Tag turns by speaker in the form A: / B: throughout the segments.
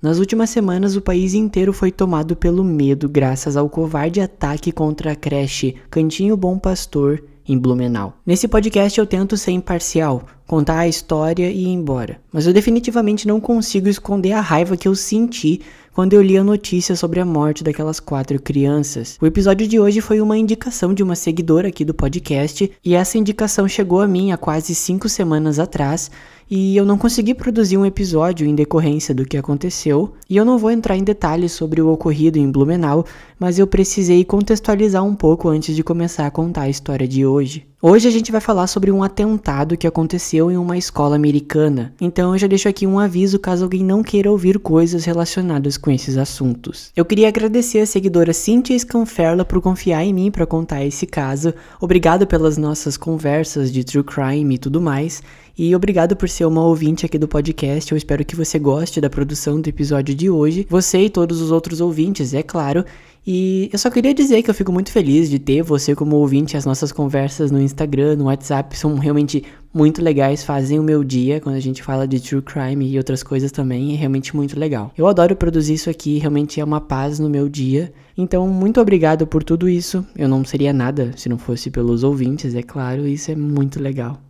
A: Nas últimas semanas, o país inteiro foi tomado pelo medo graças ao covarde ataque contra a creche Cantinho Bom Pastor em Blumenau. Nesse podcast eu tento ser imparcial, contar a história e ir embora, mas eu definitivamente não consigo esconder a raiva que eu senti quando eu li a notícia sobre a morte daquelas quatro crianças. O episódio de hoje foi uma indicação de uma seguidora aqui do podcast e essa indicação chegou a mim há quase cinco semanas atrás e eu não consegui produzir um episódio em decorrência do que aconteceu, e eu não vou entrar em detalhes sobre o ocorrido em Blumenau, mas eu precisei contextualizar um pouco antes de começar a contar a história de hoje. Hoje a gente vai falar sobre um atentado que aconteceu em uma escola americana, então eu já deixo aqui um aviso caso alguém não queira ouvir coisas relacionadas com esses assuntos. Eu queria agradecer a seguidora Cynthia Scanferla por confiar em mim para contar esse caso, obrigado pelas nossas conversas de true crime e tudo mais, e obrigado por ser uma ouvinte aqui do podcast. Eu espero que você goste da produção do episódio de hoje. Você e todos os outros ouvintes, é claro. E eu só queria dizer que eu fico muito feliz de ter você como ouvinte. As nossas conversas no Instagram, no WhatsApp são realmente muito legais, fazem o meu dia quando a gente fala de true crime e outras coisas também. É realmente muito legal. Eu adoro produzir isso aqui, realmente é uma paz no meu dia. Então, muito obrigado por tudo isso. Eu não seria nada se não fosse pelos ouvintes, é claro. Isso é muito legal.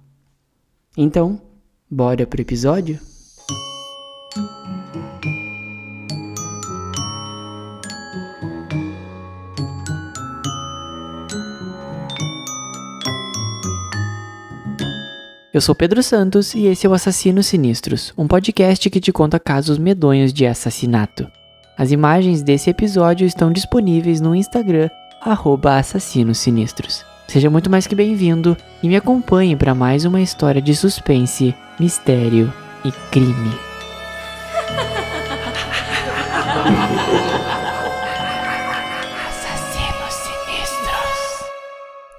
A: Então, bora pro episódio? Eu sou Pedro Santos e esse é o Assassinos Sinistros, um podcast que te conta casos medonhos de assassinato. As imagens desse episódio estão disponíveis no Instagram, arroba Assassinos Sinistros. Seja muito mais que bem-vindo e me acompanhe para mais uma história de suspense, mistério e crime. Assassinos Sinistros.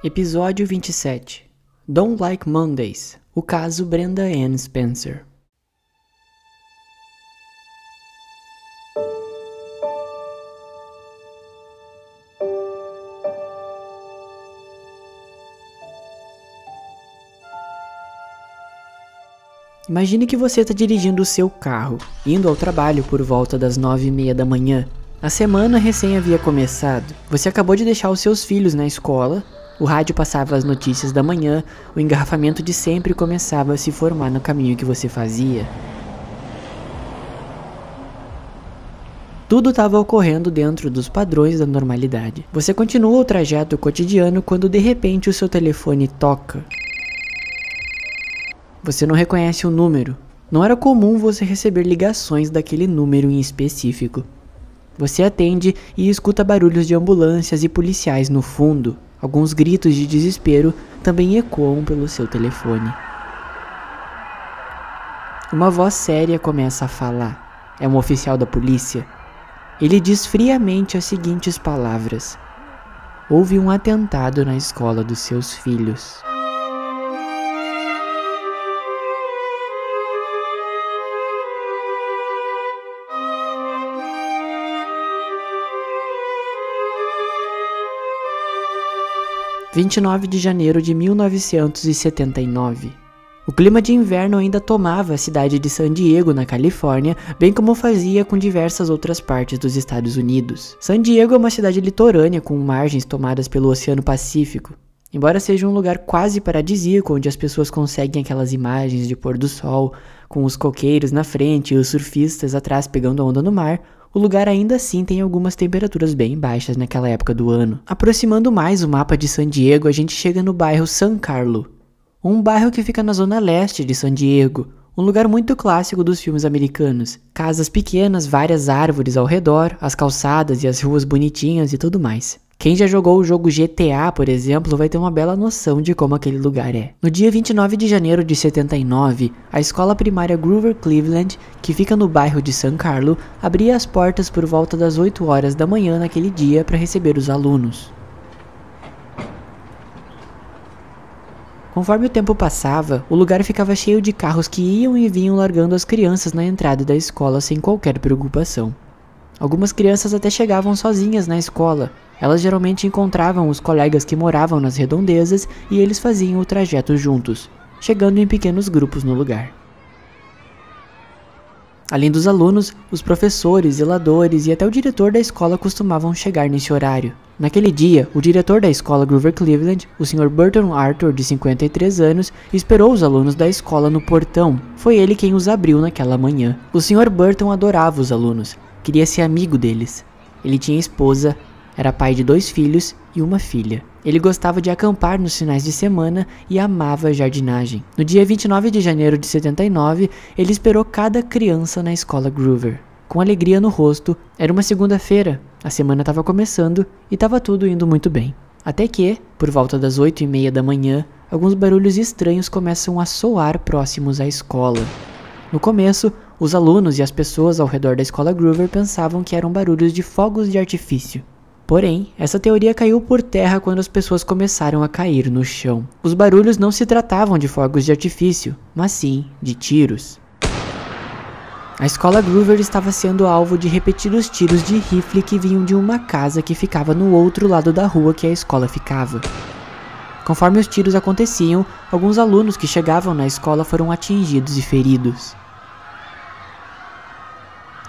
A: Episódio 27 Don't Like Mondays O caso Brenda Ann Spencer. Imagine que você está dirigindo o seu carro, indo ao trabalho por volta das nove e meia da manhã. A semana recém havia começado. Você acabou de deixar os seus filhos na escola, o rádio passava as notícias da manhã, o engarrafamento de sempre começava a se formar no caminho que você fazia. Tudo estava ocorrendo dentro dos padrões da normalidade. Você continua o trajeto cotidiano quando de repente o seu telefone toca. Você não reconhece o número. Não era comum você receber ligações daquele número em específico. Você atende e escuta barulhos de ambulâncias e policiais no fundo. Alguns gritos de desespero também ecoam pelo seu telefone. Uma voz séria começa a falar. É um oficial da polícia. Ele diz friamente as seguintes palavras: Houve um atentado na escola dos seus filhos. 29 de janeiro de 1979. O clima de inverno ainda tomava a cidade de San Diego, na Califórnia, bem como fazia com diversas outras partes dos Estados Unidos. San Diego é uma cidade litorânea com margens tomadas pelo Oceano Pacífico. Embora seja um lugar quase paradisíaco, onde as pessoas conseguem aquelas imagens de pôr do sol, com os coqueiros na frente e os surfistas atrás pegando onda no mar, o lugar ainda assim tem algumas temperaturas bem baixas naquela época do ano. Aproximando mais o mapa de San Diego, a gente chega no bairro San Carlo, um bairro que fica na zona leste de San Diego, um lugar muito clássico dos filmes americanos. Casas pequenas, várias árvores ao redor, as calçadas e as ruas bonitinhas e tudo mais. Quem já jogou o jogo GTA, por exemplo, vai ter uma bela noção de como aquele lugar é. No dia 29 de janeiro de 79, a escola primária Groover Cleveland, que fica no bairro de San Carlo, abria as portas por volta das 8 horas da manhã naquele dia para receber os alunos. Conforme o tempo passava, o lugar ficava cheio de carros que iam e vinham largando as crianças na entrada da escola sem qualquer preocupação. Algumas crianças até chegavam sozinhas na escola, elas geralmente encontravam os colegas que moravam nas redondezas e eles faziam o trajeto juntos, chegando em pequenos grupos no lugar. Além dos alunos, os professores, zeladores e até o diretor da escola costumavam chegar nesse horário. Naquele dia, o diretor da escola Groover Cleveland, o Sr. Burton Arthur, de 53 anos, esperou os alunos da escola no portão. Foi ele quem os abriu naquela manhã. O Sr. Burton adorava os alunos, queria ser amigo deles. Ele tinha esposa, era pai de dois filhos e uma filha. Ele gostava de acampar nos finais de semana e amava jardinagem. No dia 29 de janeiro de 79, ele esperou cada criança na escola Groover. Com alegria no rosto, era uma segunda-feira, a semana estava começando e estava tudo indo muito bem. Até que, por volta das oito e meia da manhã, alguns barulhos estranhos começam a soar próximos à escola. No começo, os alunos e as pessoas ao redor da escola Groover pensavam que eram barulhos de fogos de artifício. Porém, essa teoria caiu por terra quando as pessoas começaram a cair no chão. Os barulhos não se tratavam de fogos de artifício, mas sim de tiros. A escola Groover estava sendo alvo de repetidos tiros de rifle que vinham de uma casa que ficava no outro lado da rua que a escola ficava. Conforme os tiros aconteciam, alguns alunos que chegavam na escola foram atingidos e feridos.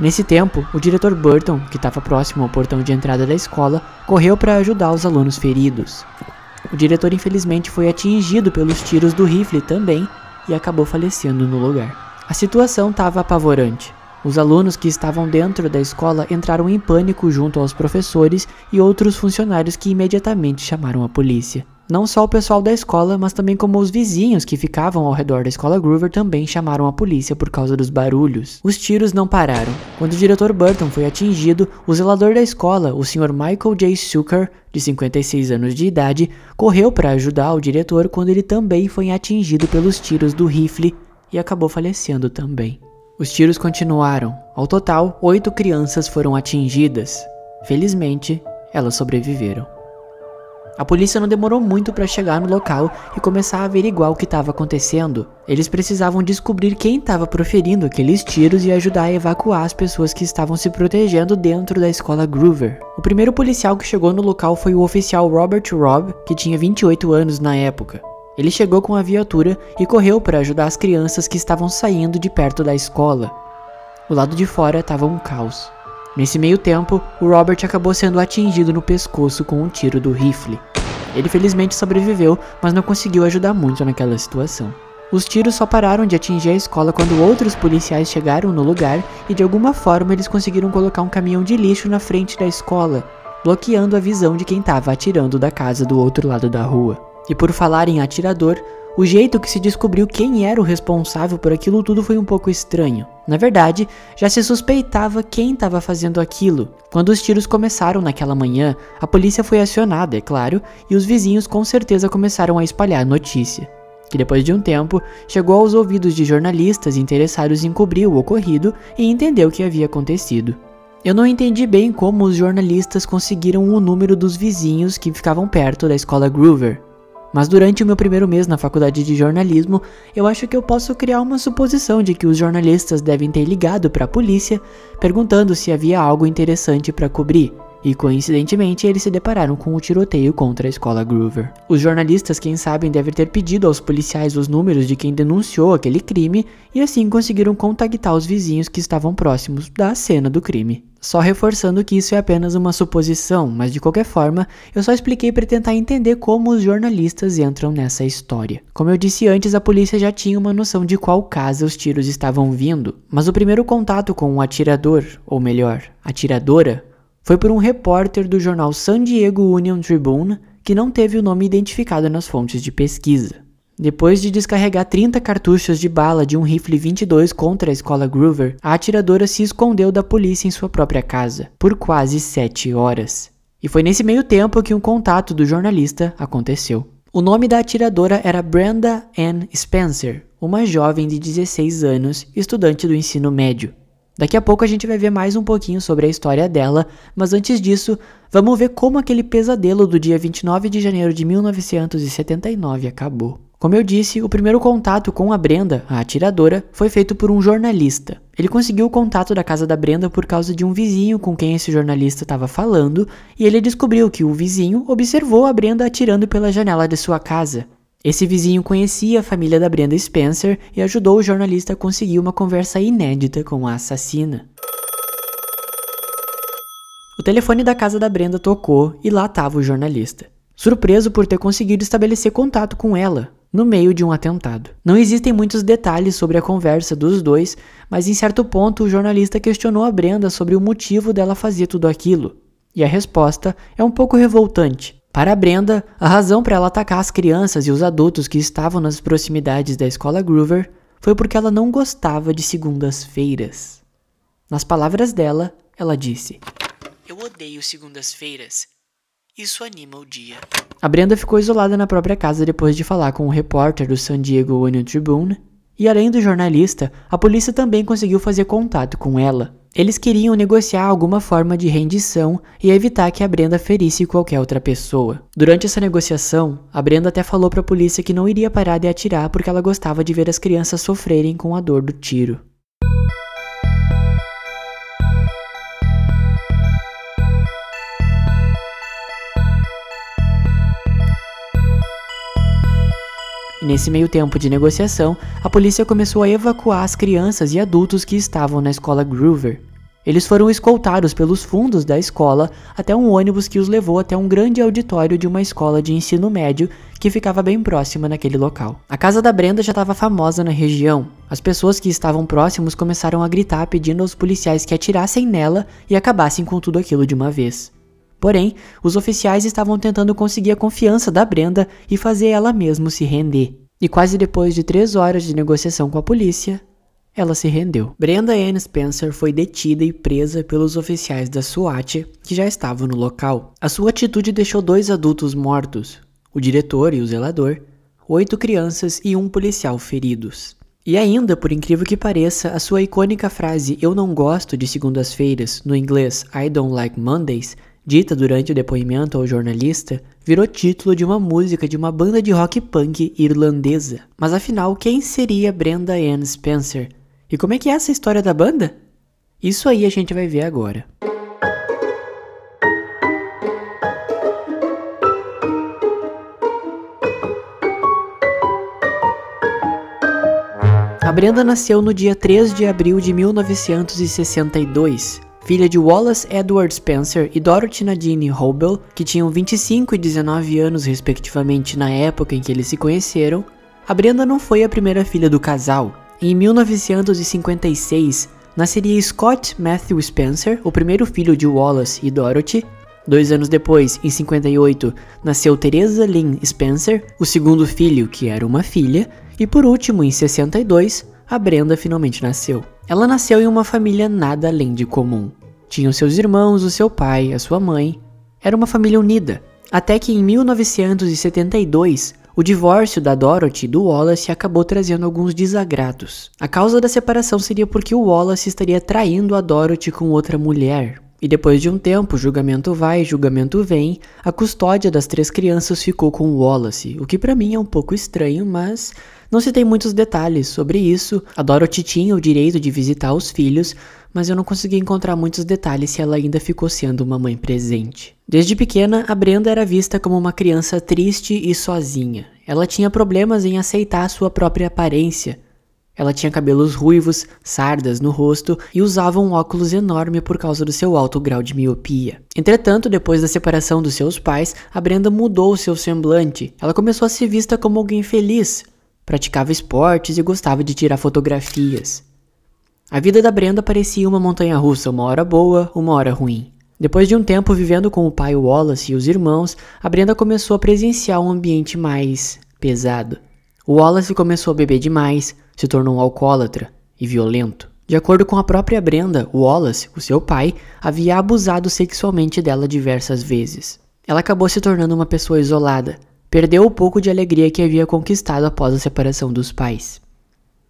A: Nesse tempo, o diretor Burton, que estava próximo ao portão de entrada da escola, correu para ajudar os alunos feridos. O diretor infelizmente foi atingido pelos tiros do rifle também e acabou falecendo no lugar. A situação estava apavorante. Os alunos que estavam dentro da escola entraram em pânico junto aos professores e outros funcionários que imediatamente chamaram a polícia. Não só o pessoal da escola, mas também como os vizinhos que ficavam ao redor da escola Groover também chamaram a polícia por causa dos barulhos. Os tiros não pararam. Quando o diretor Burton foi atingido, o zelador da escola, o Sr. Michael J. Sucker, de 56 anos de idade, correu para ajudar o diretor quando ele também foi atingido pelos tiros do rifle e acabou falecendo também. Os tiros continuaram. Ao total, oito crianças foram atingidas. Felizmente, elas sobreviveram. A polícia não demorou muito para chegar no local e começar a averiguar o que estava acontecendo. Eles precisavam descobrir quem estava proferindo aqueles tiros e ajudar a evacuar as pessoas que estavam se protegendo dentro da escola Groover. O primeiro policial que chegou no local foi o oficial Robert Robb, que tinha 28 anos na época. Ele chegou com a viatura e correu para ajudar as crianças que estavam saindo de perto da escola. O lado de fora estava um caos. Nesse meio tempo, o Robert acabou sendo atingido no pescoço com um tiro do rifle. Ele felizmente sobreviveu, mas não conseguiu ajudar muito naquela situação. Os tiros só pararam de atingir a escola quando outros policiais chegaram no lugar e de alguma forma eles conseguiram colocar um caminhão de lixo na frente da escola, bloqueando a visão de quem estava atirando da casa do outro lado da rua. E por falar em atirador, o jeito que se descobriu quem era o responsável por aquilo tudo foi um pouco estranho. Na verdade, já se suspeitava quem estava fazendo aquilo. Quando os tiros começaram naquela manhã, a polícia foi acionada, é claro, e os vizinhos com certeza começaram a espalhar a notícia. Que depois de um tempo, chegou aos ouvidos de jornalistas interessados em cobrir o ocorrido e entender o que havia acontecido. Eu não entendi bem como os jornalistas conseguiram o número dos vizinhos que ficavam perto da escola Groover, mas durante o meu primeiro mês na faculdade de jornalismo, eu acho que eu posso criar uma suposição de que os jornalistas devem ter ligado para a polícia perguntando se havia algo interessante para cobrir. E coincidentemente, eles se depararam com o tiroteio contra a escola Groover. Os jornalistas, quem sabem, devem ter pedido aos policiais os números de quem denunciou aquele crime e assim conseguiram contactar os vizinhos que estavam próximos da cena do crime. Só reforçando que isso é apenas uma suposição, mas de qualquer forma, eu só expliquei para tentar entender como os jornalistas entram nessa história. Como eu disse antes, a polícia já tinha uma noção de qual casa os tiros estavam vindo, mas o primeiro contato com o atirador, ou melhor, atiradora, foi por um repórter do jornal San Diego Union Tribune que não teve o nome identificado nas fontes de pesquisa. Depois de descarregar 30 cartuchos de bala de um rifle 22 contra a escola Groover, a atiradora se escondeu da polícia em sua própria casa, por quase 7 horas. E foi nesse meio tempo que um contato do jornalista aconteceu. O nome da atiradora era Brenda Ann Spencer, uma jovem de 16 anos, estudante do ensino médio. Daqui a pouco a gente vai ver mais um pouquinho sobre a história dela, mas antes disso, vamos ver como aquele pesadelo do dia 29 de janeiro de 1979 acabou. Como eu disse, o primeiro contato com a Brenda, a atiradora, foi feito por um jornalista. Ele conseguiu o contato da casa da Brenda por causa de um vizinho com quem esse jornalista estava falando, e ele descobriu que o vizinho observou a Brenda atirando pela janela de sua casa. Esse vizinho conhecia a família da Brenda Spencer e ajudou o jornalista a conseguir uma conversa inédita com a assassina. O telefone da casa da Brenda tocou e lá estava o jornalista. Surpreso por ter conseguido estabelecer contato com ela, no meio de um atentado. Não existem muitos detalhes sobre a conversa dos dois, mas em certo ponto o jornalista questionou a Brenda sobre o motivo dela fazer tudo aquilo. E a resposta é um pouco revoltante. Para Brenda, a razão para ela atacar as crianças e os adultos que estavam nas proximidades da escola Groover foi porque ela não gostava de segundas-feiras. Nas palavras dela, ela disse:
B: Eu odeio segundas-feiras. Isso anima o dia.
A: A Brenda ficou isolada na própria casa depois de falar com um repórter do San Diego Union Tribune, e além do jornalista, a polícia também conseguiu fazer contato com ela. Eles queriam negociar alguma forma de rendição e evitar que a Brenda ferisse qualquer outra pessoa. Durante essa negociação, a Brenda até falou para a polícia que não iria parar de atirar porque ela gostava de ver as crianças sofrerem com a dor do tiro. Nesse meio tempo de negociação, a polícia começou a evacuar as crianças e adultos que estavam na escola Groover. Eles foram escoltados pelos fundos da escola até um ônibus que os levou até um grande auditório de uma escola de ensino médio que ficava bem próxima naquele local. A casa da Brenda já estava famosa na região. As pessoas que estavam próximos começaram a gritar pedindo aos policiais que atirassem nela e acabassem com tudo aquilo de uma vez. Porém, os oficiais estavam tentando conseguir a confiança da Brenda e fazer ela mesma se render. E quase depois de três horas de negociação com a polícia, ela se rendeu. Brenda Ann Spencer foi detida e presa pelos oficiais da SWAT que já estavam no local. A sua atitude deixou dois adultos mortos, o diretor e o zelador, oito crianças e um policial feridos. E ainda, por incrível que pareça, a sua icônica frase Eu não gosto de segundas-feiras, no inglês I don't like Mondays, dita durante o depoimento ao jornalista, virou título de uma música de uma banda de rock punk irlandesa. Mas afinal, quem seria Brenda Ann Spencer? E como é que é essa história da banda? Isso aí a gente vai ver agora. A Brenda nasceu no dia 3 de abril de 1962 filha de Wallace Edward Spencer e Dorothy Nadine Hobel, que tinham 25 e 19 anos respectivamente na época em que eles se conheceram, a Brenda não foi a primeira filha do casal. Em 1956, nasceria Scott Matthew Spencer, o primeiro filho de Wallace e Dorothy. Dois anos depois, em 58, nasceu Teresa Lynn Spencer, o segundo filho, que era uma filha. E por último, em 62, a Brenda finalmente nasceu. Ela nasceu em uma família nada além de comum. Tinham seus irmãos, o seu pai, a sua mãe. Era uma família unida. Até que em 1972, o divórcio da Dorothy do Wallace acabou trazendo alguns desagrados. A causa da separação seria porque o Wallace estaria traindo a Dorothy com outra mulher. E depois de um tempo, julgamento vai, julgamento vem, a custódia das três crianças ficou com o Wallace, o que para mim é um pouco estranho, mas não se tem muitos detalhes sobre isso. A Dorothy tinha o direito de visitar os filhos, mas eu não consegui encontrar muitos detalhes se ela ainda ficou sendo uma mãe presente. Desde pequena, a Brenda era vista como uma criança triste e sozinha. Ela tinha problemas em aceitar sua própria aparência. Ela tinha cabelos ruivos, sardas no rosto e usava um óculos enorme por causa do seu alto grau de miopia. Entretanto, depois da separação dos seus pais, a Brenda mudou seu semblante. Ela começou a ser vista como alguém feliz, praticava esportes e gostava de tirar fotografias. A vida da Brenda parecia uma montanha russa, uma hora boa, uma hora ruim. Depois de um tempo vivendo com o pai Wallace e os irmãos, a Brenda começou a presenciar um ambiente mais pesado. O Wallace começou a beber demais, se tornou um alcoólatra e violento. De acordo com a própria Brenda, Wallace, o seu pai, havia abusado sexualmente dela diversas vezes. Ela acabou se tornando uma pessoa isolada, perdeu o pouco de alegria que havia conquistado após a separação dos pais.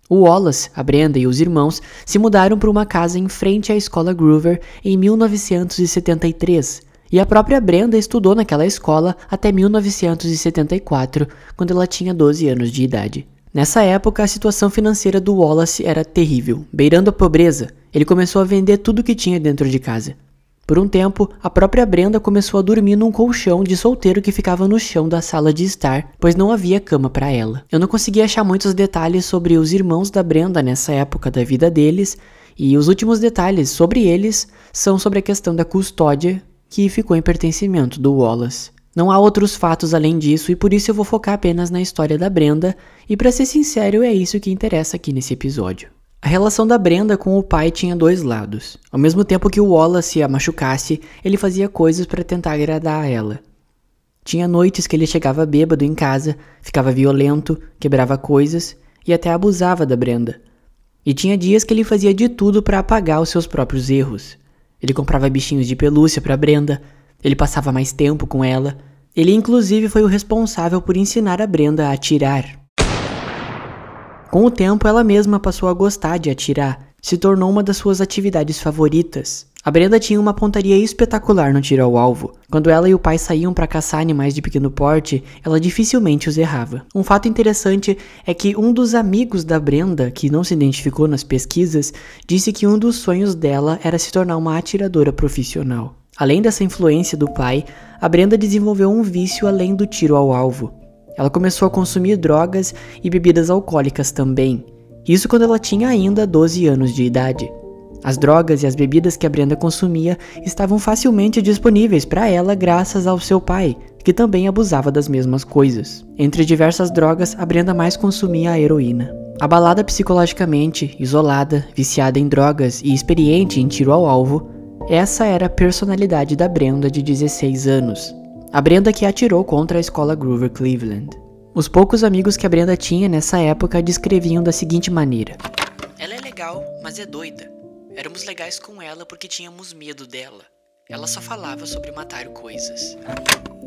A: O Wallace, a Brenda e os irmãos se mudaram para uma casa em frente à escola Groover em 1973, e a própria Brenda estudou naquela escola até 1974, quando ela tinha 12 anos de idade. Nessa época, a situação financeira do Wallace era terrível, beirando a pobreza. Ele começou a vender tudo que tinha dentro de casa. Por um tempo, a própria Brenda começou a dormir num colchão de solteiro que ficava no chão da sala de estar, pois não havia cama para ela. Eu não consegui achar muitos detalhes sobre os irmãos da Brenda nessa época da vida deles, e os últimos detalhes sobre eles são sobre a questão da custódia que ficou em pertencimento do Wallace. Não há outros fatos além disso e por isso eu vou focar apenas na história da Brenda, e para ser sincero, é isso que interessa aqui nesse episódio. A relação da Brenda com o pai tinha dois lados. Ao mesmo tempo que o Wallace a machucasse, ele fazia coisas para tentar agradar a ela. Tinha noites que ele chegava bêbado em casa, ficava violento, quebrava coisas e até abusava da Brenda. E tinha dias que ele fazia de tudo para apagar os seus próprios erros. Ele comprava bichinhos de pelúcia para Brenda, ele passava mais tempo com ela. Ele inclusive foi o responsável por ensinar a Brenda a atirar. Com o tempo, ela mesma passou a gostar de atirar, se tornou uma das suas atividades favoritas. A Brenda tinha uma pontaria espetacular no tiro ao alvo. Quando ela e o pai saíam para caçar animais de pequeno porte, ela dificilmente os errava. Um fato interessante é que um dos amigos da Brenda, que não se identificou nas pesquisas, disse que um dos sonhos dela era se tornar uma atiradora profissional. Além dessa influência do pai, a Brenda desenvolveu um vício além do tiro ao alvo. Ela começou a consumir drogas e bebidas alcoólicas também. Isso quando ela tinha ainda 12 anos de idade. As drogas e as bebidas que a Brenda consumia estavam facilmente disponíveis para ela graças ao seu pai, que também abusava das mesmas coisas. Entre diversas drogas, a Brenda mais consumia a heroína. Abalada psicologicamente, isolada, viciada em drogas e experiente em tiro ao alvo, essa era a personalidade da Brenda de 16 anos. A Brenda que atirou contra a escola Groover Cleveland. Os poucos amigos que a Brenda tinha nessa época descreviam da seguinte maneira:
B: Ela é legal, mas é doida. Éramos legais com ela porque tínhamos medo dela. Ela só falava sobre matar coisas.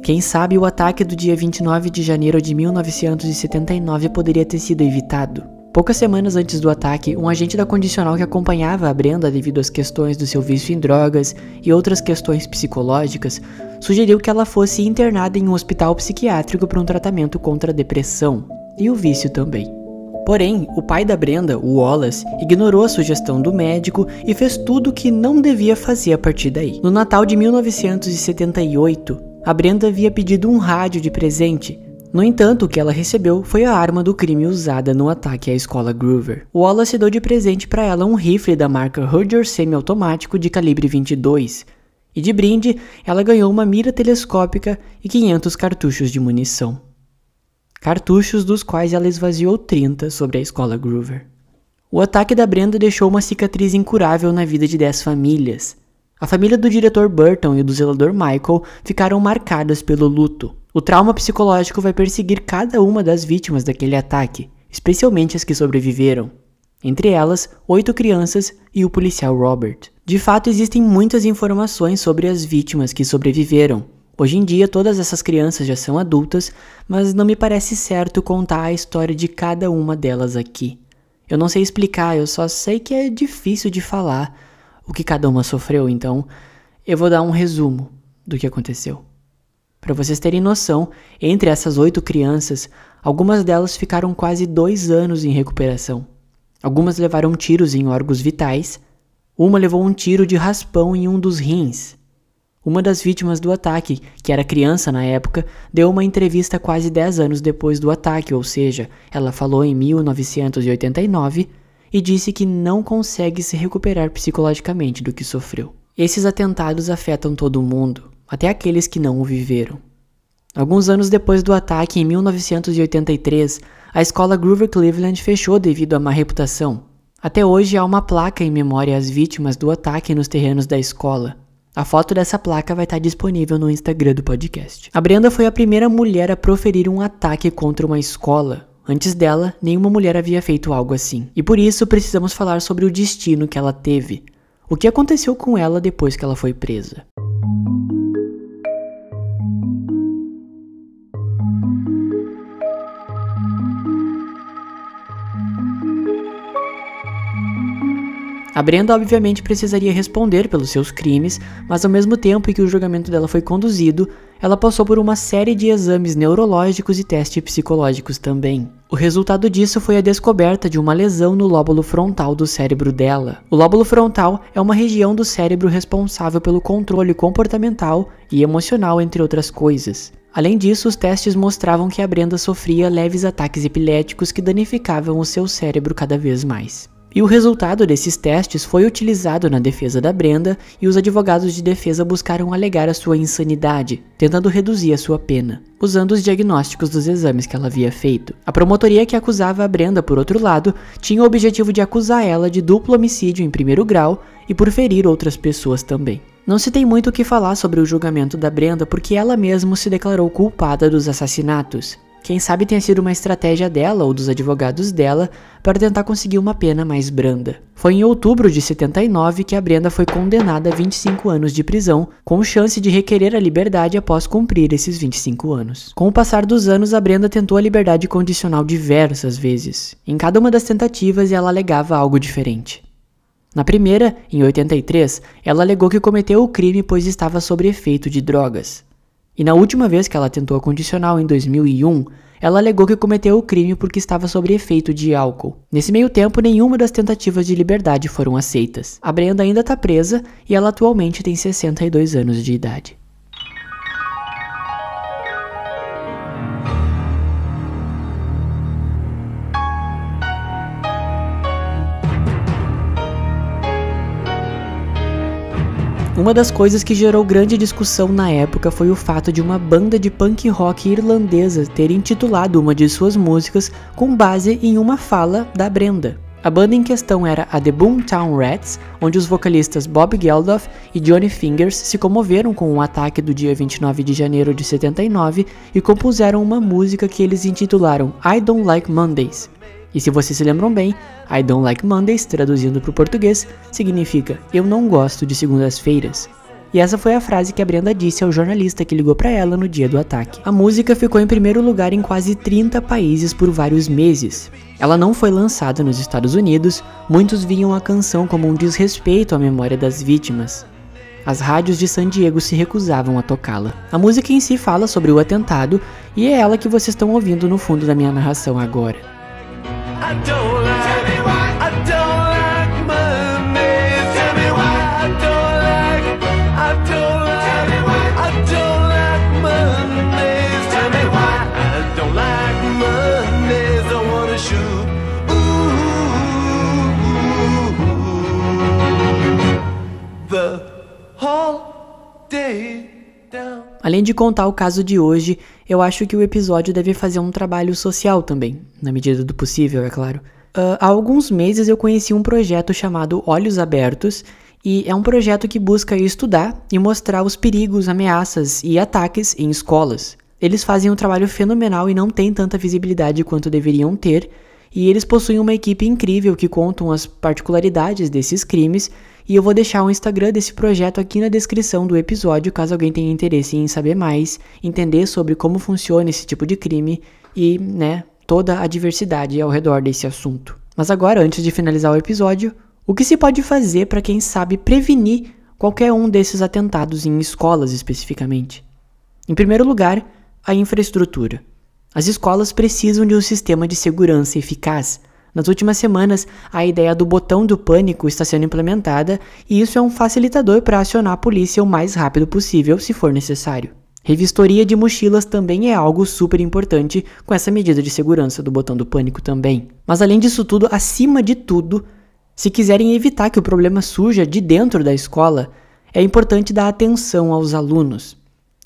A: Quem sabe o ataque do dia 29 de janeiro de 1979 poderia ter sido evitado. Poucas semanas antes do ataque, um agente da condicional que acompanhava a Brenda devido às questões do seu vício em drogas e outras questões psicológicas, sugeriu que ela fosse internada em um hospital psiquiátrico para um tratamento contra a depressão e o vício também. Porém, o pai da Brenda, o Wallace, ignorou a sugestão do médico e fez tudo o que não devia fazer a partir daí. No Natal de 1978, a Brenda havia pedido um rádio de presente, no entanto, o que ela recebeu foi a arma do crime usada no ataque à escola Groover. Wallace deu de presente para ela um rifle da marca Ruger semiautomático de calibre 22, e de brinde ela ganhou uma mira telescópica e 500 cartuchos de munição. Cartuchos dos quais ela esvaziou 30 sobre a escola Groover. O ataque da Brenda deixou uma cicatriz incurável na vida de 10 famílias. A família do diretor Burton e do zelador Michael ficaram marcadas pelo luto. O trauma psicológico vai perseguir cada uma das vítimas daquele ataque, especialmente as que sobreviveram. Entre elas, oito crianças e o policial Robert. De fato, existem muitas informações sobre as vítimas que sobreviveram. Hoje em dia, todas essas crianças já são adultas, mas não me parece certo contar a história de cada uma delas aqui. Eu não sei explicar, eu só sei que é difícil de falar o que cada uma sofreu, então eu vou dar um resumo do que aconteceu. Para vocês terem noção, entre essas oito crianças, algumas delas ficaram quase dois anos em recuperação. Algumas levaram tiros em órgãos vitais, uma levou um tiro de raspão em um dos rins. Uma das vítimas do ataque, que era criança na época, deu uma entrevista quase 10 anos depois do ataque, ou seja, ela falou em 1989 e disse que não consegue se recuperar psicologicamente do que sofreu. Esses atentados afetam todo mundo, até aqueles que não o viveram. Alguns anos depois do ataque, em 1983, a escola Groover Cleveland fechou devido à má reputação. Até hoje há uma placa em memória às vítimas do ataque nos terrenos da escola. A foto dessa placa vai estar disponível no Instagram do podcast. A Brenda foi a primeira mulher a proferir um ataque contra uma escola. Antes dela, nenhuma mulher havia feito algo assim. E por isso precisamos falar sobre o destino que ela teve. O que aconteceu com ela depois que ela foi presa. A Brenda obviamente precisaria responder pelos seus crimes, mas ao mesmo tempo em que o julgamento dela foi conduzido, ela passou por uma série de exames neurológicos e testes psicológicos também. O resultado disso foi a descoberta de uma lesão no lóbulo frontal do cérebro dela. O lóbulo frontal é uma região do cérebro responsável pelo controle comportamental e emocional, entre outras coisas. Além disso, os testes mostravam que a Brenda sofria leves ataques epiléticos que danificavam o seu cérebro cada vez mais. E o resultado desses testes foi utilizado na defesa da Brenda e os advogados de defesa buscaram alegar a sua insanidade, tentando reduzir a sua pena, usando os diagnósticos dos exames que ela havia feito. A promotoria que acusava a Brenda, por outro lado, tinha o objetivo de acusar ela de duplo homicídio em primeiro grau e por ferir outras pessoas também. Não se tem muito o que falar sobre o julgamento da Brenda porque ela mesma se declarou culpada dos assassinatos. Quem sabe tenha sido uma estratégia dela ou dos advogados dela para tentar conseguir uma pena mais branda. Foi em outubro de 79 que a Brenda foi condenada a 25 anos de prisão, com chance de requerer a liberdade após cumprir esses 25 anos. Com o passar dos anos, a Brenda tentou a liberdade condicional diversas vezes. Em cada uma das tentativas, ela alegava algo diferente. Na primeira, em 83, ela alegou que cometeu o crime pois estava sob efeito de drogas. E na última vez que ela tentou a condicional em 2001, ela alegou que cometeu o crime porque estava sob efeito de álcool. Nesse meio tempo, nenhuma das tentativas de liberdade foram aceitas. A Brenda ainda está presa e ela atualmente tem 62 anos de idade. Uma das coisas que gerou grande discussão na época foi o fato de uma banda de punk rock irlandesa ter intitulado uma de suas músicas com base em uma fala da Brenda. A banda em questão era a The Boomtown Rats, onde os vocalistas Bob Geldof e Johnny Fingers se comoveram com o ataque do dia 29 de janeiro de 79 e compuseram uma música que eles intitularam I Don't Like Mondays, e se vocês se lembram bem, I don't like Mondays, traduzindo para o português, significa eu não gosto de segundas-feiras. E essa foi a frase que a Brenda disse ao jornalista que ligou para ela no dia do ataque. A música ficou em primeiro lugar em quase 30 países por vários meses. Ela não foi lançada nos Estados Unidos, muitos viam a canção como um desrespeito à memória das vítimas. As rádios de San Diego se recusavam a tocá-la. A música em si fala sobre o atentado e é ela que vocês estão ouvindo no fundo da minha narração agora. I don't Além de contar o caso de hoje, eu acho que o episódio deve fazer um trabalho social também, na medida do possível, é claro. Uh, há alguns meses eu conheci um projeto chamado Olhos Abertos, e é um projeto que busca estudar e mostrar os perigos, ameaças e ataques em escolas. Eles fazem um trabalho fenomenal e não têm tanta visibilidade quanto deveriam ter, e eles possuem uma equipe incrível que contam as particularidades desses crimes e eu vou deixar o Instagram desse projeto aqui na descrição do episódio, caso alguém tenha interesse em saber mais, entender sobre como funciona esse tipo de crime e, né, toda a diversidade ao redor desse assunto. Mas agora, antes de finalizar o episódio, o que se pode fazer para quem sabe prevenir qualquer um desses atentados em escolas especificamente? Em primeiro lugar, a infraestrutura. As escolas precisam de um sistema de segurança eficaz nas últimas semanas, a ideia do botão do pânico está sendo implementada e isso é um facilitador para acionar a polícia o mais rápido possível, se for necessário. Revistoria de mochilas também é algo super importante com essa medida de segurança do botão do pânico também. Mas além disso tudo, acima de tudo, se quiserem evitar que o problema surja de dentro da escola, é importante dar atenção aos alunos.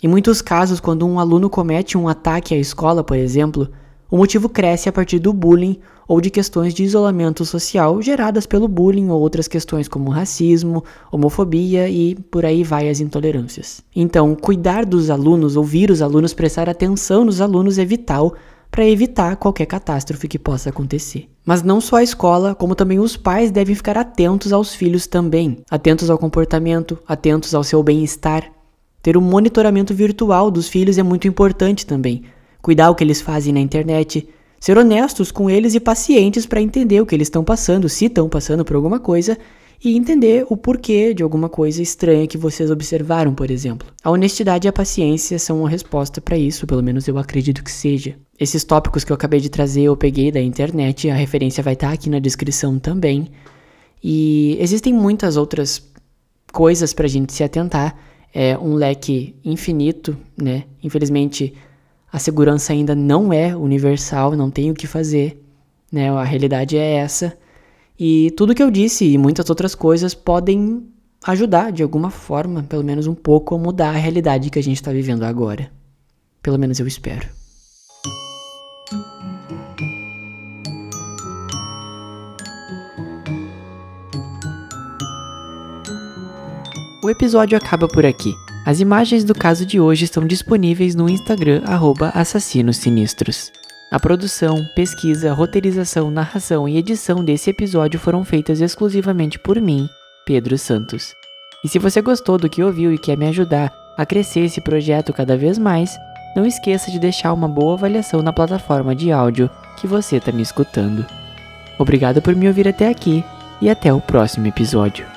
A: Em muitos casos, quando um aluno comete um ataque à escola, por exemplo, o motivo cresce a partir do bullying ou de questões de isolamento social geradas pelo bullying ou outras questões como racismo, homofobia e por aí vai as intolerâncias. Então, cuidar dos alunos, ouvir os alunos, prestar atenção nos alunos é vital para evitar qualquer catástrofe que possa acontecer. Mas não só a escola, como também os pais devem ficar atentos aos filhos também, atentos ao comportamento, atentos ao seu bem-estar. Ter um monitoramento virtual dos filhos é muito importante também, cuidar o que eles fazem na internet, ser honestos com eles e pacientes para entender o que eles estão passando, se estão passando por alguma coisa, e entender o porquê de alguma coisa estranha que vocês observaram, por exemplo. A honestidade e a paciência são uma resposta para isso, pelo menos eu acredito que seja. Esses tópicos que eu acabei de trazer eu peguei da internet, a referência vai estar tá aqui na descrição também. E existem muitas outras coisas para a gente se atentar. É um leque infinito, né? Infelizmente, a segurança ainda não é universal, não tem o que fazer, né? A realidade é essa. E tudo que eu disse e muitas outras coisas podem ajudar de alguma forma, pelo menos um pouco, a mudar a realidade que a gente está vivendo agora. Pelo menos eu espero. O episódio acaba por aqui. As imagens do caso de hoje estão disponíveis no Instagram @assassinossinistros. A produção, pesquisa, roteirização, narração e edição desse episódio foram feitas exclusivamente por mim, Pedro Santos. E se você gostou do que ouviu e quer me ajudar a crescer esse projeto cada vez mais, não esqueça de deixar uma boa avaliação na plataforma de áudio que você está me escutando. Obrigado por me ouvir até aqui e até o próximo episódio.